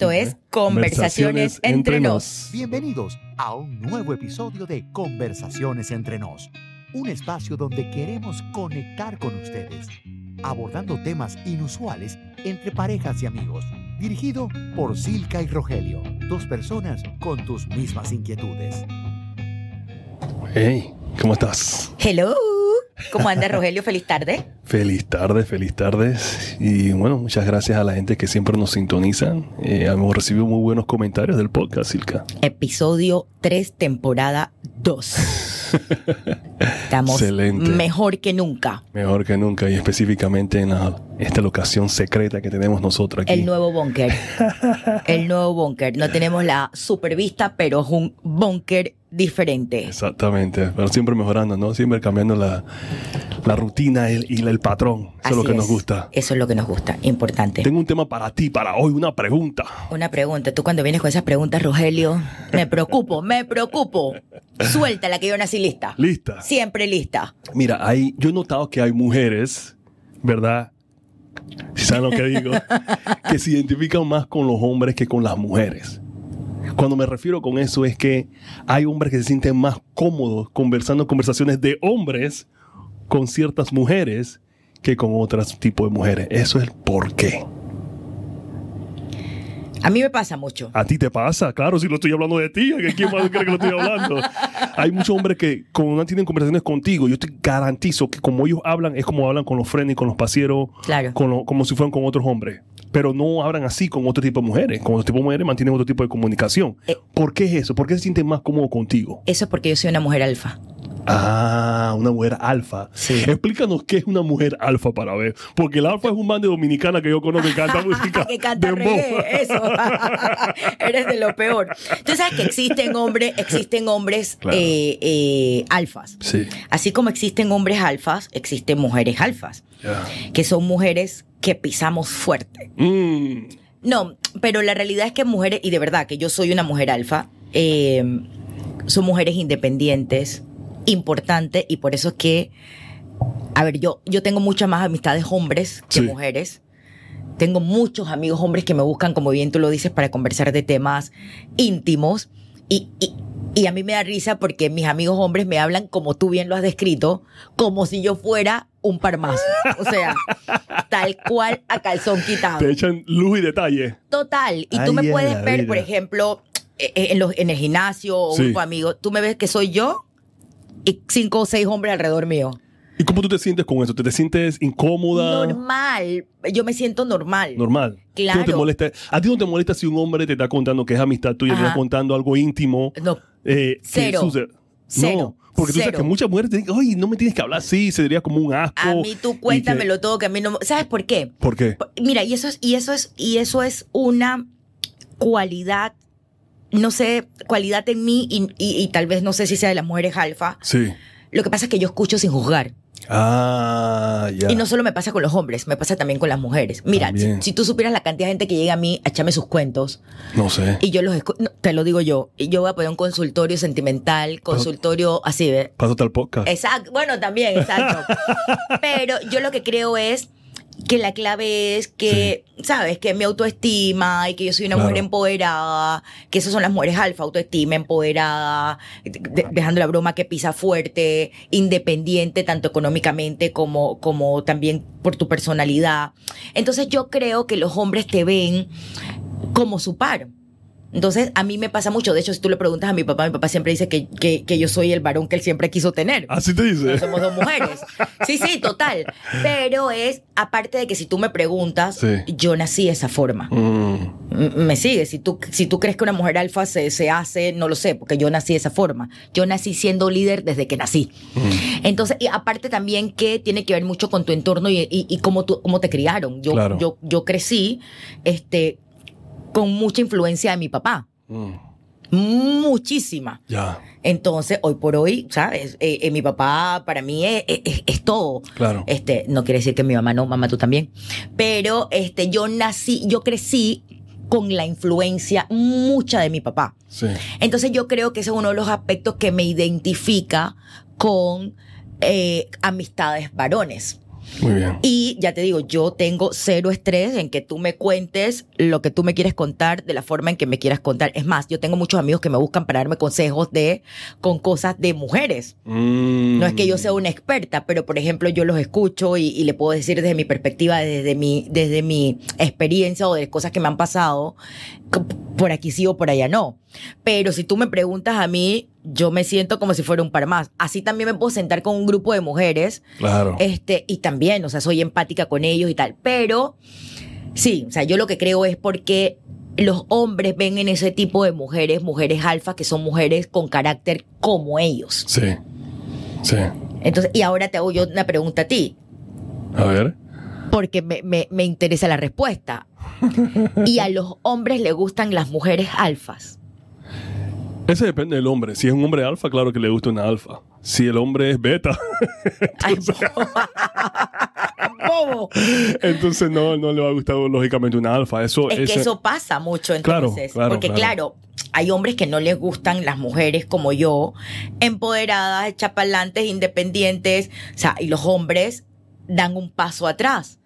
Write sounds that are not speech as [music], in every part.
Esto es Conversaciones, entre nos. Bienvenidos a un nuevo episodio de Conversaciones entre nos, un espacio donde queremos conectar con ustedes, abordando temas inusuales entre parejas y amigos, dirigido por Silka y Rogelio, dos personas con tus mismas inquietudes. Hey, ¿cómo estás? Hello. ¿Cómo anda Rogelio? Feliz tarde. Feliz tarde, feliz tarde. Y bueno, muchas gracias a la gente que siempre nos sintonizan. Eh, hemos recibido muy buenos comentarios del podcast, Silka. Episodio 3, temporada 2. [laughs] Estamos Excelente. mejor que nunca. Mejor que nunca y específicamente en la- esta locación secreta que tenemos nosotros aquí. El nuevo búnker. [laughs] El nuevo búnker. No tenemos la supervista, pero es un búnker diferente. Exactamente, pero siempre mejorando, ¿no? Siempre cambiando la, la rutina y, el patrón. Eso es lo que nos gusta. Eso es lo que nos gusta. Importante. Tengo un tema para ti, para hoy, una pregunta. Una pregunta. Tú cuando vienes con esas preguntas, Rogelio, me preocupo, me preocupo. Suéltala que yo nací lista. ¿Lista? Siempre lista. Mira, hay, yo he notado que hay mujeres, ¿verdad? Si saben lo que digo, que se identifican más con los hombres que con las mujeres. Cuando me refiero con eso es que hay hombres que se sienten más cómodos conversando conversaciones de hombres con ciertas mujeres que con otros tipos de mujeres. Eso es el por qué. A mí me pasa mucho. A ti te pasa, claro, si lo estoy hablando de ti, ¿a quién más cree que lo estoy hablando? Hay muchos hombres que cuando no tienen conversaciones contigo, yo te garantizo que como ellos hablan, es como hablan con los frenes, con los pasieros, Claro. con lo- como si fueran con otros hombres. Pero no hablan así con otro tipo de mujeres. Con otro tipo de mujeres mantienen otro tipo de comunicación. Eh. ¿Por qué es eso? ¿Por qué se sienten más cómodos contigo? Eso es porque yo soy una mujer alfa. Ah, una mujer alfa. Sí. Explícanos qué es una mujer alfa para ver. Porque el alfa es un man de dominicana que yo conozco que canta [laughs] música. que canta reggae, eso. [laughs] Eres de lo peor. Tú sabes que existen hombres, existen hombres Claro. eh, eh, alfas. Sí. Así como existen hombres alfas, existen mujeres alfas, que son mujeres que pisamos fuerte. Mm. No, pero la realidad es que mujeres, y de verdad que yo soy una mujer alfa, eh, son mujeres independientes, importantes, y por eso es que, a ver, yo, yo tengo muchas más amistades hombres que Sí. mujeres. Tengo muchos amigos hombres que me buscan, como bien tú lo dices, para conversar de temas íntimos. Y, y, y a mí me da risa porque mis amigos hombres me hablan, como tú bien lo has descrito, como si yo fuera un par más. O sea, [laughs] tal cual a calzón quitado. Te echan luz y detalle. Total. Y Ay, tú me puedes ver, vida. por ejemplo, eh, eh, en, los, en el gimnasio o Sí. un grupo de amigos, tú me ves que soy yo cinco o seis hombres alrededor mío. ¿Y cómo tú te sientes con eso? ¿Te, te sientes incómoda? Normal. Yo me siento normal. Normal. ¿Tú no te Claro. molesta? ¿A ti no te molesta si un hombre te está contando que es amistad tuya, te está contando algo íntimo? No. eh, Cero. No, porque tú sabes que muchas mujeres te dicen, oye, no me tienes que hablar así, se diría como un asco. A mí tú y que- cuéntamelo todo que a mí no... ¿Sabes por qué? ¿Por qué? Mira, y eso es, y eso es, y eso es una cualidad, no sé, cualidad en mí y, y- y tal vez no sé si sea de las mujeres alfa. Sí. Lo que pasa es que yo escucho sin juzgar. Ah, ya. Y no solo me pasa con los hombres, me pasa también con las mujeres. Mira, si, tú supieras la cantidad de gente que llega a mí a echarme sus cuentos No sé. y yo los escu- no, te lo digo yo, y yo voy a poner un consultorio sentimental, consultorio así, ¿ve? Pásate al podcast. Exacto, bueno, también, exacto. [laughs] Pero yo lo que creo es que la clave es que, ¿sabes? Que mi autoestima y que yo soy una Claro. mujer empoderada, que esas son las mujeres alfa, autoestima, empoderada, de- dejando la broma que pisa fuerte, independiente tanto económicamente como, como también por tu personalidad. Entonces yo creo que los hombres te ven como su par. Entonces, a mí me pasa mucho. De hecho, si tú le preguntas a mi papá, mi papá siempre dice que, que, que yo soy el varón que él siempre quiso tener. Así te dice. No somos dos mujeres. Sí, sí, total. Pero es, aparte de que si tú me preguntas, Sí. yo nací de esa forma. Mm, Me sigue. Si tú, si tú crees que una mujer alfa se, se hace, no lo sé, porque yo nací de esa forma. Yo nací siendo líder desde que nací. mm. Entonces, y aparte también que tiene que ver mucho con tu entorno y, y, y cómo, tú, cómo te criaron. Yo, Claro. yo, yo crecí este, con mucha influencia de mi papá. Mm, Muchísima. Ya, Entonces, hoy por hoy, ¿sabes? Eh, eh, mi papá para mí es, es- es todo. claro. Este, no quiere decir que mi mamá no, mamá tú también. Pero este, yo nací, yo crecí con la influencia mucha de mi papá. Sí. Entonces yo creo que ese es uno de los aspectos que me identifica con eh, amistades varones. Muy bien. Y ya te digo, yo tengo cero estrés en que tú me cuentes lo que tú me quieres contar de la forma en que me quieras contar. Es más, yo tengo muchos amigos que me buscan para darme consejos de con cosas de mujeres. Mm. No es que yo sea una experta, pero por ejemplo yo los escucho y, y le puedo decir desde mi perspectiva, desde mi, desde mi experiencia o de cosas que me han pasado, por aquí sí o por allá no. Pero si tú me preguntas a mí, yo me siento como si fuera un par más. Así también me puedo sentar con un grupo de mujeres Claro. este, y también, o sea, soy empática con ellos y tal. Pero sí, o sea, yo lo que creo es porque los hombres ven en ese tipo de mujeres, mujeres alfa, que son mujeres con carácter como ellos. Sí. Sí. Entonces, y ahora te hago yo una pregunta a ti, A ver. porque me, me- me interesa la respuesta. [laughs] Y a los hombres les gustan las mujeres alfas. Ese depende del hombre. Si es un hombre alfa, claro que le gusta una alfa. Si el hombre es beta, [laughs] [laughs] bobo. entonces no, no le va a gustar lógicamente una alfa. Eso, Es que eso pasa mucho entonces. claro, porque claro. claro. hay hombres que no les gustan las mujeres como yo, empoderadas, chapalantes, independientes. O sea, y los hombres dan un paso atrás.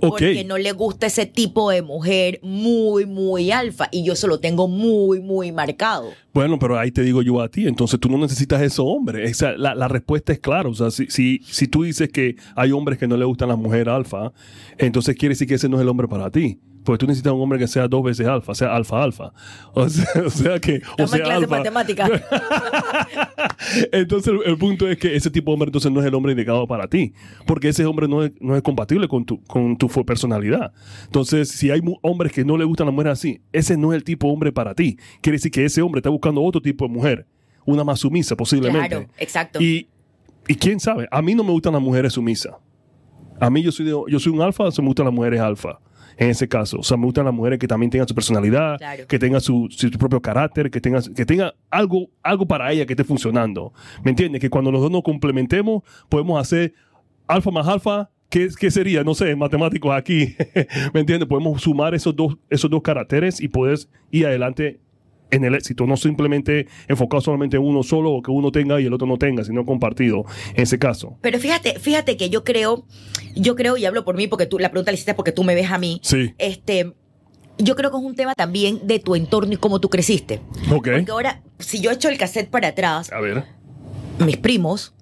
Porque no les gusta ese tipo de mujer muy, muy alfa. Y yo eso lo tengo muy, muy marcado. Bueno, pero ahí te digo yo a ti, entonces tú no necesitas ese hombre. O sea, la, la respuesta es clara. O sea, si, si, si tú dices que hay hombres que no le gustan las mujeres alfa, entonces quiere decir que ese no es el hombre para ti. Porque tú necesitas un hombre que sea dos veces alfa, sea alfa alfa. O sea, [laughs] o sea que. O Estamos en sea, clase de alfa. matemática. [laughs] Entonces, el, el punto es que ese tipo de hombre entonces no es el hombre indicado para ti, porque ese hombre no es, no es compatible con tu, con tu personalidad. Entonces, si hay hombres que no le gustan las mujeres así, ese no es el tipo de hombre para ti. Quiere decir que ese hombre está buscando otro tipo de mujer, una más sumisa posiblemente. Claro, exacto. Y, y quién sabe, a mí no me gustan las mujeres sumisas. A mí yo soy, de- yo soy un alfa, se me gustan las mujeres alfa. En ese caso, o sea, me gustan las mujeres que también tengan su personalidad, Claro. que tengan su, su propio carácter, que tengan, que tenga algo, algo para ella que esté funcionando. ¿Me entiendes? Que cuando los dos nos complementemos, podemos hacer alfa más alfa. ¿Qué, qué sería? No sé, matemáticos aquí. [laughs] ¿Me entiendes? Podemos sumar esos dos, esos dos caracteres y puedes ir adelante en el éxito, no simplemente enfocado solamente en uno solo o que uno tenga y el otro no tenga, sino compartido en ese caso. Pero fíjate, fíjate que yo creo, yo creo y hablo por mí porque tú, la pregunta la hiciste porque tú me ves a mí. Sí. Este, yo creo que es un tema también de tu entorno y cómo tú creciste. Ok. Porque ahora, si yo echo el cassette para atrás, A ver. mis primos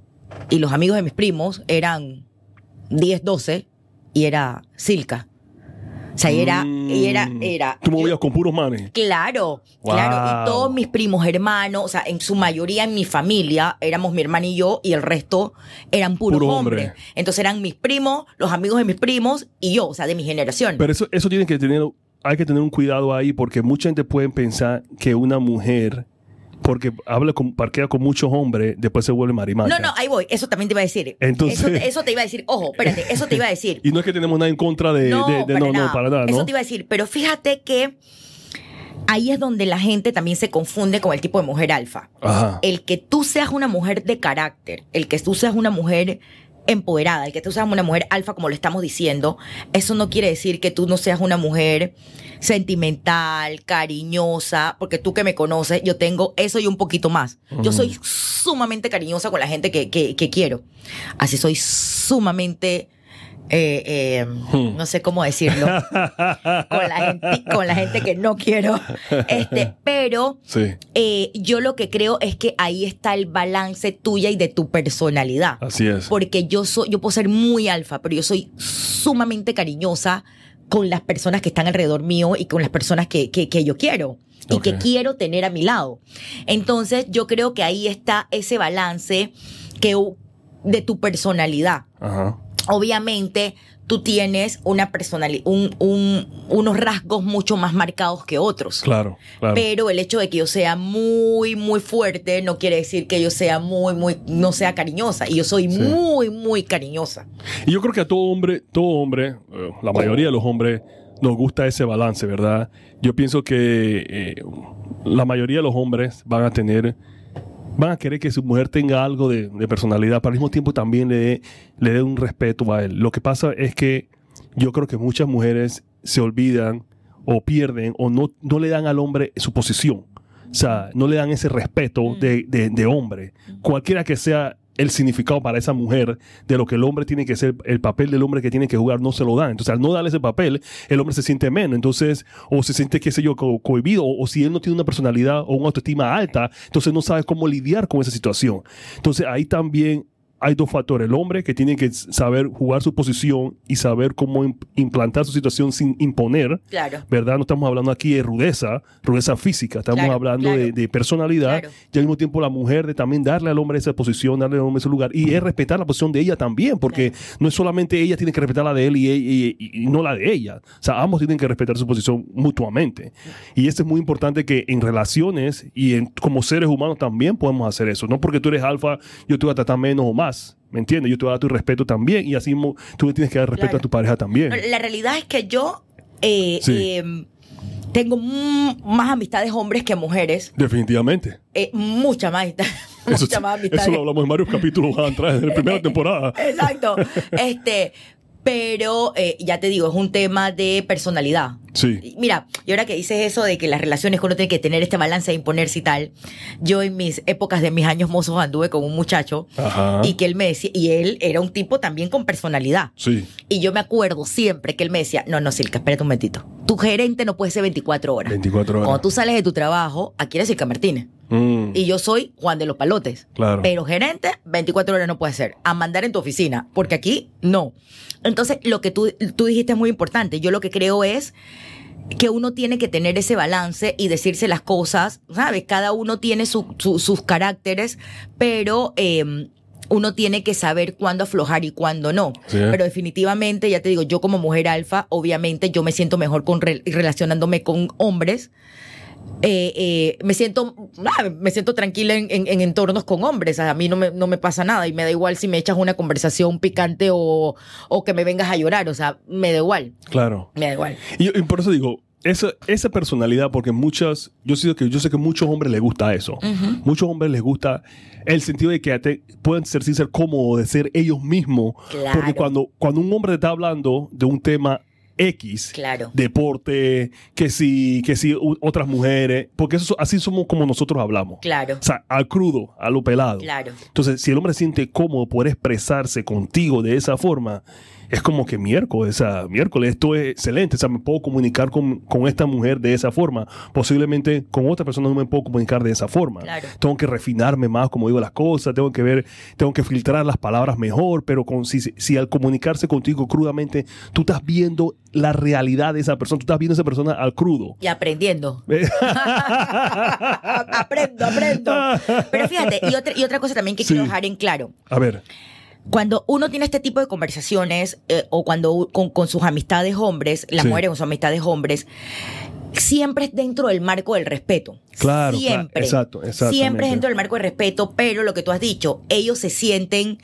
y los amigos de mis primos eran 10, 12 y era Silka. O sea, y era, y era, Mm. era. Tú movías con puros manes. Claro, Wow. claro. Y todos mis primos hermanos, o sea, en su mayoría en mi familia, éramos mi hermana y yo, y el resto eran puros Puro hombres. hombre. Entonces eran mis primos, los amigos de mis primos y yo, o sea, de mi generación. Pero eso, eso tiene que tener, hay que tener un cuidado ahí porque mucha gente puede pensar que una mujer, porque habla con, parquea con muchos hombres, después se vuelve marimacha. no, no, ahí voy. Eso también te iba a decir. Entonces- Eso, te- eso te iba a decir. Ojo, espérate, eso te iba a decir. [laughs] Y no es que tenemos nada en contra de... no, de- de- para no, nada. no, para nada, ¿no? Eso te iba a decir. Pero fíjate que ahí es donde la gente también se confunde con el tipo de mujer alfa. Ajá. el que tú seas una mujer de carácter, el que tú seas una mujer empoderada, el que tú seas una mujer alfa, como lo estamos diciendo, eso no quiere decir que tú no seas una mujer sentimental, cariñosa, porque tú que me conoces, yo tengo eso y un poquito más. Yo soy sumamente cariñosa con la gente que, que- que quiero. Así soy sumamente... eh, eh, Hmm. no sé cómo decirlo, [laughs] con la gente, con la gente que no quiero, este, pero Sí, eh, yo lo que creo es que ahí está el balance tuya y de tu personalidad. así es. Porque yo soy, yo puedo ser muy alfa, pero yo soy sumamente cariñosa con las personas que están alrededor mío y con las personas que, que, que yo quiero y que quiero tener a mi lado. Entonces, yo creo que ahí está ese balance que, de tu personalidad Ajá. Obviamente tú tienes una personalidad, un, un- unos rasgos mucho más marcados que otros. Claro, claro. Pero el hecho de que yo sea muy, muy fuerte no quiere decir que yo sea muy, muy, no sea cariñosa. Y yo soy Sí. muy, muy cariñosa. Y yo creo que a todo hombre, todo hombre, eh, la mayoría de los hombres, nos gusta ese balance, ¿verdad? Yo pienso que eh, la mayoría de los hombres van a tener, van a querer que su mujer tenga algo de, de personalidad, pero al mismo tiempo también le dé le dé un respeto a él. Lo que pasa es que yo creo que muchas mujeres se olvidan o pierden o no, no le dan al hombre su posición. O sea, no le dan ese respeto de, de- de hombre. Cualquiera que sea el significado para esa mujer de lo que el hombre tiene que ser, el papel del hombre que tiene que jugar, no se lo dan. Entonces, al no darle ese papel, el hombre se siente menos. Entonces, o se siente, qué sé yo, co- cohibido, o, o si él no tiene una personalidad o una autoestima alta, entonces no sabe cómo lidiar con esa situación. Entonces, ahí también hay dos factores. El hombre que tiene que saber jugar su posición y saber cómo im- implantar su situación sin imponer. Claro. ¿Verdad? No estamos hablando aquí de rudeza, rudeza física, estamos Claro, hablando claro. de, de personalidad y al mismo tiempo la mujer de también darle al hombre esa posición, darle al hombre ese lugar y es respetar la posición de ella también, porque no es solamente ella tiene que respetar la de él y, y- y- y no la de ella. O sea, ambos tienen que respetar su posición mutuamente. Y esto es muy importante que en relaciones y en, como seres humanos también podemos hacer eso. No porque tú eres alfa, yo te voy a tratar menos o más. ¿Me entiendes? Yo te voy a dar tu respeto también y así tú le tienes que dar respeto Claro. a tu pareja también. La realidad es que yo eh, Sí. eh, tengo más amistades hombres que mujeres. Definitivamente. Eh, mucha más, [laughs] Eso, mucha más amistades. eso lo hablamos en varios capítulos atrás, en la [laughs] primera temporada. Exacto. [laughs] Este, pero eh, ya te digo, es un tema de personalidad. Sí. Mira, y ahora que dices eso de que las relaciones que uno tiene que tener este balance de imponerse y tal, yo en mis épocas de mis años mozos anduve con un muchacho Ajá. y que él me decía, y él era un tipo también con personalidad. Sí. Y yo me acuerdo siempre que él me decía, no, no, Silka, espérate un momentito. Tu gerente no puede ser 24 horas. 24 horas. Cuando tú sales de tu trabajo, aquí eres Silka Martínez. Mm, Y yo soy Juan de los Palotes. Claro. Pero gerente, 24 horas no puede ser. A mandar en tu oficina, porque aquí no. Entonces, lo que tú, tú dijiste es muy importante. Yo lo que creo es que uno tiene que tener ese balance y decirse las cosas, ¿sabes? Cada uno tiene su- su- sus caracteres, pero eh, uno tiene que saber cuándo aflojar y cuándo no. Sí. Pero definitivamente, ya te digo, yo como mujer alfa, obviamente yo me siento mejor con re- relacionándome con hombres. Eh, eh, me siento ah, me siento tranquila en, en- en entornos con hombres. A mí no me, no me pasa nada y me da igual si me echas una conversación picante o, o que me vengas a llorar. O sea, me da igual. Claro. Me da igual. Y, y por eso digo, esa, esa personalidad, porque muchas, yo sé que yo sé que muchos hombres les gusta eso. Muchos hombres les gusta el sentido de que te, pueden ser, ser cómodos, de ser ellos mismos. Claro. Porque cuando, cuando un hombre está hablando de un tema X, Claro. deporte, que si, que si otras mujeres, porque eso, así somos como nosotros hablamos. Claro. O sea, al crudo, a lo pelado. Claro. Entonces, si el hombre se siente cómodo poder expresarse contigo de esa forma, es como que miércoles, miércoles, esto es excelente. O sea, me puedo comunicar con, con esta mujer de esa forma. Posiblemente con otra persona no me puedo comunicar de esa forma. Claro. Tengo que refinarme más como digo las cosas, tengo que ver, tengo que filtrar las palabras mejor, pero con, si, si al comunicarse contigo crudamente, tú estás viendo la realidad de esa persona, tú estás viendo a esa persona al crudo. Y aprendiendo. [laughs] aprendo, aprendo. Pero fíjate, y otra, y otra cosa también que Sí. quiero dejar en claro. A ver, Cuando uno tiene este tipo de conversaciones eh, o cuando con, con sus amistades hombres, las Sí. mujeres con sus amistades hombres, siempre es dentro del marco del respeto. Claro, Siempre. claro, exacto, exactamente. Siempre es dentro del marco del respeto, pero lo que tú has dicho, ellos se sienten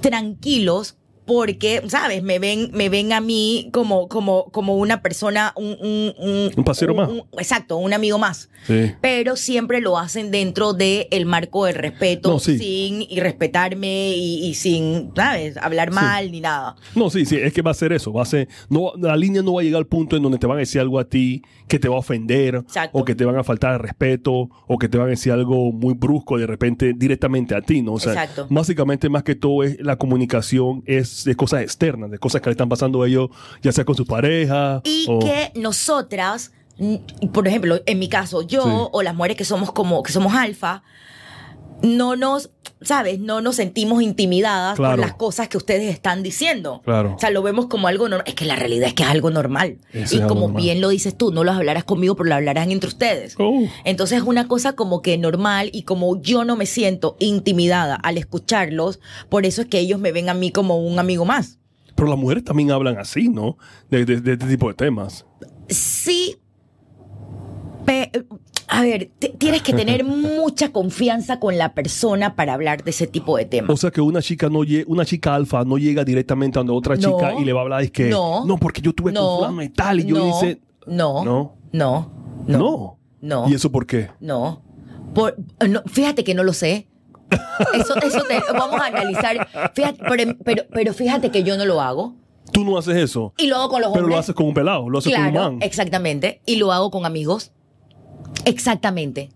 tranquilos porque, ¿sabes? Me ven, me ven a mí como, como, como una persona, un, un, un, Un parcero más. exacto, un amigo más. sí. Pero siempre lo hacen dentro del marco del respeto, No, sí. sin irrespetarme y, y sin, ¿sabes? Hablar mal ni nada. No, sí, sí, es que va a ser eso. Va a ser, no, la línea no va a llegar al punto en donde te van a decir algo a ti que te va a ofender, Exacto. o que te van a faltar el respeto, o que te van a decir algo muy brusco de repente directamente a ti, ¿no? O sea, Exacto. básicamente más que todo es la comunicación es de cosas externas, de cosas que le están pasando a ellos, ya sea con su pareja. Y o- que nosotras, mm, por ejemplo, en mi caso, yo Sí. o las mujeres que somos como, que somos alfa, no nos, ¿sabes? No nos sentimos intimidadas Claro. por las cosas que ustedes están diciendo. Claro. O sea, lo vemos como algo normal. Es que la realidad es que es algo normal. Eso y algo como normal. bien lo dices tú, no lo hablarás conmigo, pero lo hablarán entre ustedes. Entonces es una cosa como que normal y como yo no me siento intimidada al escucharlos, por eso es que ellos me ven a mí como un amigo más. Pero las mujeres también hablan así, ¿no? De, de- de este tipo de temas. Sí, pe- a ver, tienes que tener [laughs] mucha confianza con la persona para hablar de ese tipo de temas. O sea que una chica no una chica alfa no llega directamente a donde otra No. chica y le va a hablar y que No. no porque yo tuve con fulano y tal y yo no, hice no, No. no, no, no. no, ¿Y eso por qué? no. Por- no, fíjate que no lo sé. Eso, eso te- vamos a analizar. Fíjate, pero, pero, pero fíjate que yo no lo hago. Tú no haces eso. Y lo hago con los Pero hombres. lo haces con un pelado, lo haces con un man. exactamente. Y lo hago con amigos. Exactamente.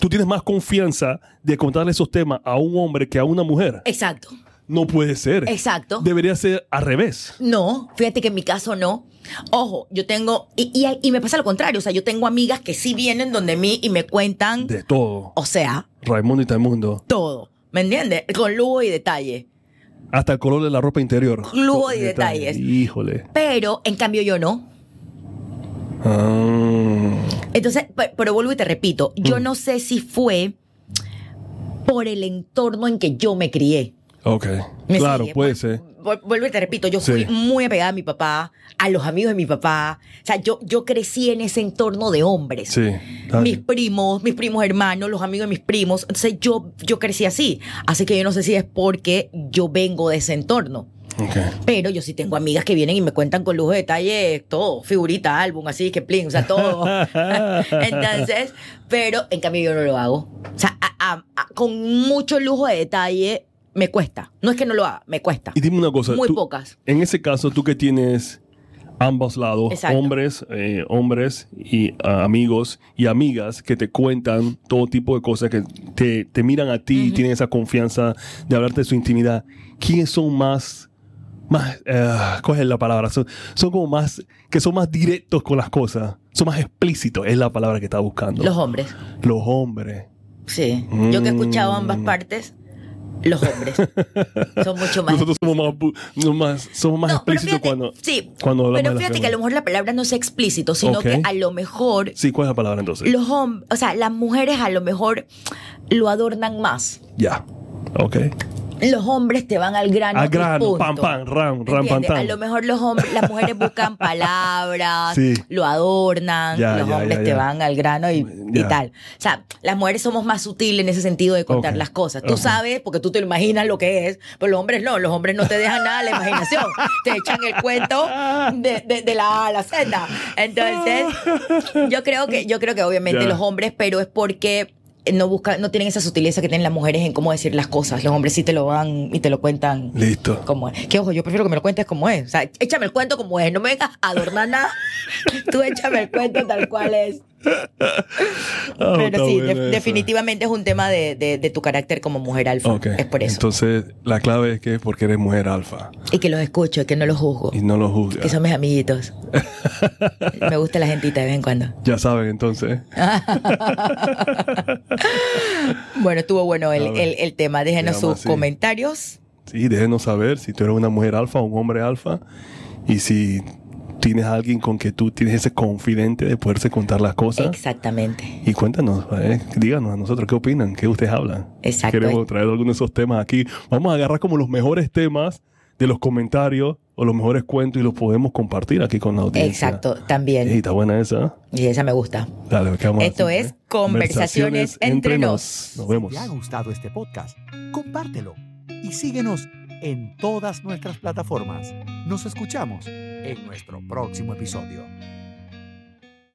Tú, tienes más confianza de contarle esos temas a un hombre que a una mujer. Exacto. No puede ser. Exacto. Debería ser al revés. No, fíjate que en mi caso no. Ojo, yo tengo, y, y, y me pasa lo contrario, o sea, yo tengo amigas que sí vienen donde mí y me cuentan, De todo. o sea, Raimundo y Taimundo. todo, ¿me entiendes? Con lujo y detalle. Hasta el color de la ropa interior. Lujo y detalle. detalles. Híjole. Pero, en cambio, yo no. Ah. Entonces, pe- pero vuelvo y te repito, yo Mm. no sé si fue por el entorno en que yo me crié. Ok. ¿Me Claro, sigue? puede ser. Vu- Vuelvo y te repito, yo fui Sí. muy apegada a mi papá, a los amigos de mi papá. O sea, yo, yo crecí en ese entorno de hombres. Sí. Mis primos, mis primos hermanos, los amigos de mis primos. Entonces yo, yo crecí así. Así que yo no sé si es porque yo vengo de ese entorno. Ok. Pero yo sí tengo amigas que vienen y me cuentan con lujo de detalle todo, figurita, álbum, así que plin, o sea, todo. [laughs] Entonces, pero en cambio yo no lo hago. O sea, a- a- a- con mucho lujo de detalle me cuesta. No es que no lo haga, me cuesta. Y dime una cosa. Muy tú- pocas. En ese caso, tú que tienes ambos lados, Exacto. hombres, eh, hombres y ah, amigos y amigas que te cuentan todo tipo de cosas, que te, te miran a ti y tienen esa confianza de hablarte de su intimidad. ¿Quiénes son más, más, cuál es la palabra? Son, son como más, que son más directos con las cosas, son más explícitos, es la palabra que estaba buscando. Los hombres. Los hombres. Sí. Yo que he escuchado ambas Mm. partes, los hombres [laughs] son mucho más. Nosotros somos más, más- somos más No, explícitos fíjate, cuando, sí, cuando hablamos pero de fíjate que a lo mejor la palabra no sea explícito, sino que a lo mejor Sí, ¿cuál es la palabra entonces? los hombres, o sea, las mujeres a lo mejor lo adornan más. Ya. Ok. Los hombres te van al grano. Al grano, pam, pam, ram, ram, pam. A lo mejor los hombres, las mujeres buscan [laughs] palabras, Sí. lo adornan, Ya, los ya, hombres ya, te van al grano y, tal. O sea, las mujeres somos más sutiles en ese sentido de contar las cosas. Tú sabes, porque tú te imaginas lo que es, pero los hombres no, los hombres no te dejan nada a la imaginación. te echan el cuento de, de- de la A a la Z. Entonces, yo creo que, yo creo que obviamente los hombres, pero es porque no buscan, no tienen esa sutileza que tienen las mujeres en cómo decir las cosas. Los hombres sí te lo van y te lo cuentan Listo. como es. Que ojo, yo prefiero que me lo cuentes como es. O sea, échame el cuento como es. No me vengas a adornar nada. [laughs] Tú échame el cuento tal cual es. [laughs] Ah, Pero sí, de- definitivamente es un tema de, de- de tu carácter como mujer alfa. Es por eso. Entonces, la clave es que es porque eres mujer alfa y que los escucho, y que no los juzgo. y no lo juzgas. Que son mis amiguitos. me gusta la gentita de vez en cuando. [laughs] Ya saben, entonces. [laughs] Bueno, estuvo bueno el, tema. Déjenos sus así. comentarios. Sí, déjenos saber si tú eres una mujer alfa o un hombre alfa. Y si tienes a alguien con que tú tienes ese confidente de poderse contar las cosas. Exactamente. Y cuéntanos, eh, díganos a nosotros qué opinan, qué ustedes hablan. Exacto. Queremos traer algunos de esos temas aquí. Vamos a agarrar como los mejores temas de los comentarios o los mejores cuentos y los podemos compartir aquí con la audiencia. Exacto, también. está buena esa. Y esa me gusta. Dale, ¿qué vamos a Esto hacer, es eh? Conversaciones entre nos. Nos Si vemos. te ha gustado este podcast, compártelo y síguenos en todas nuestras plataformas. Nos escuchamos en nuestro próximo episodio.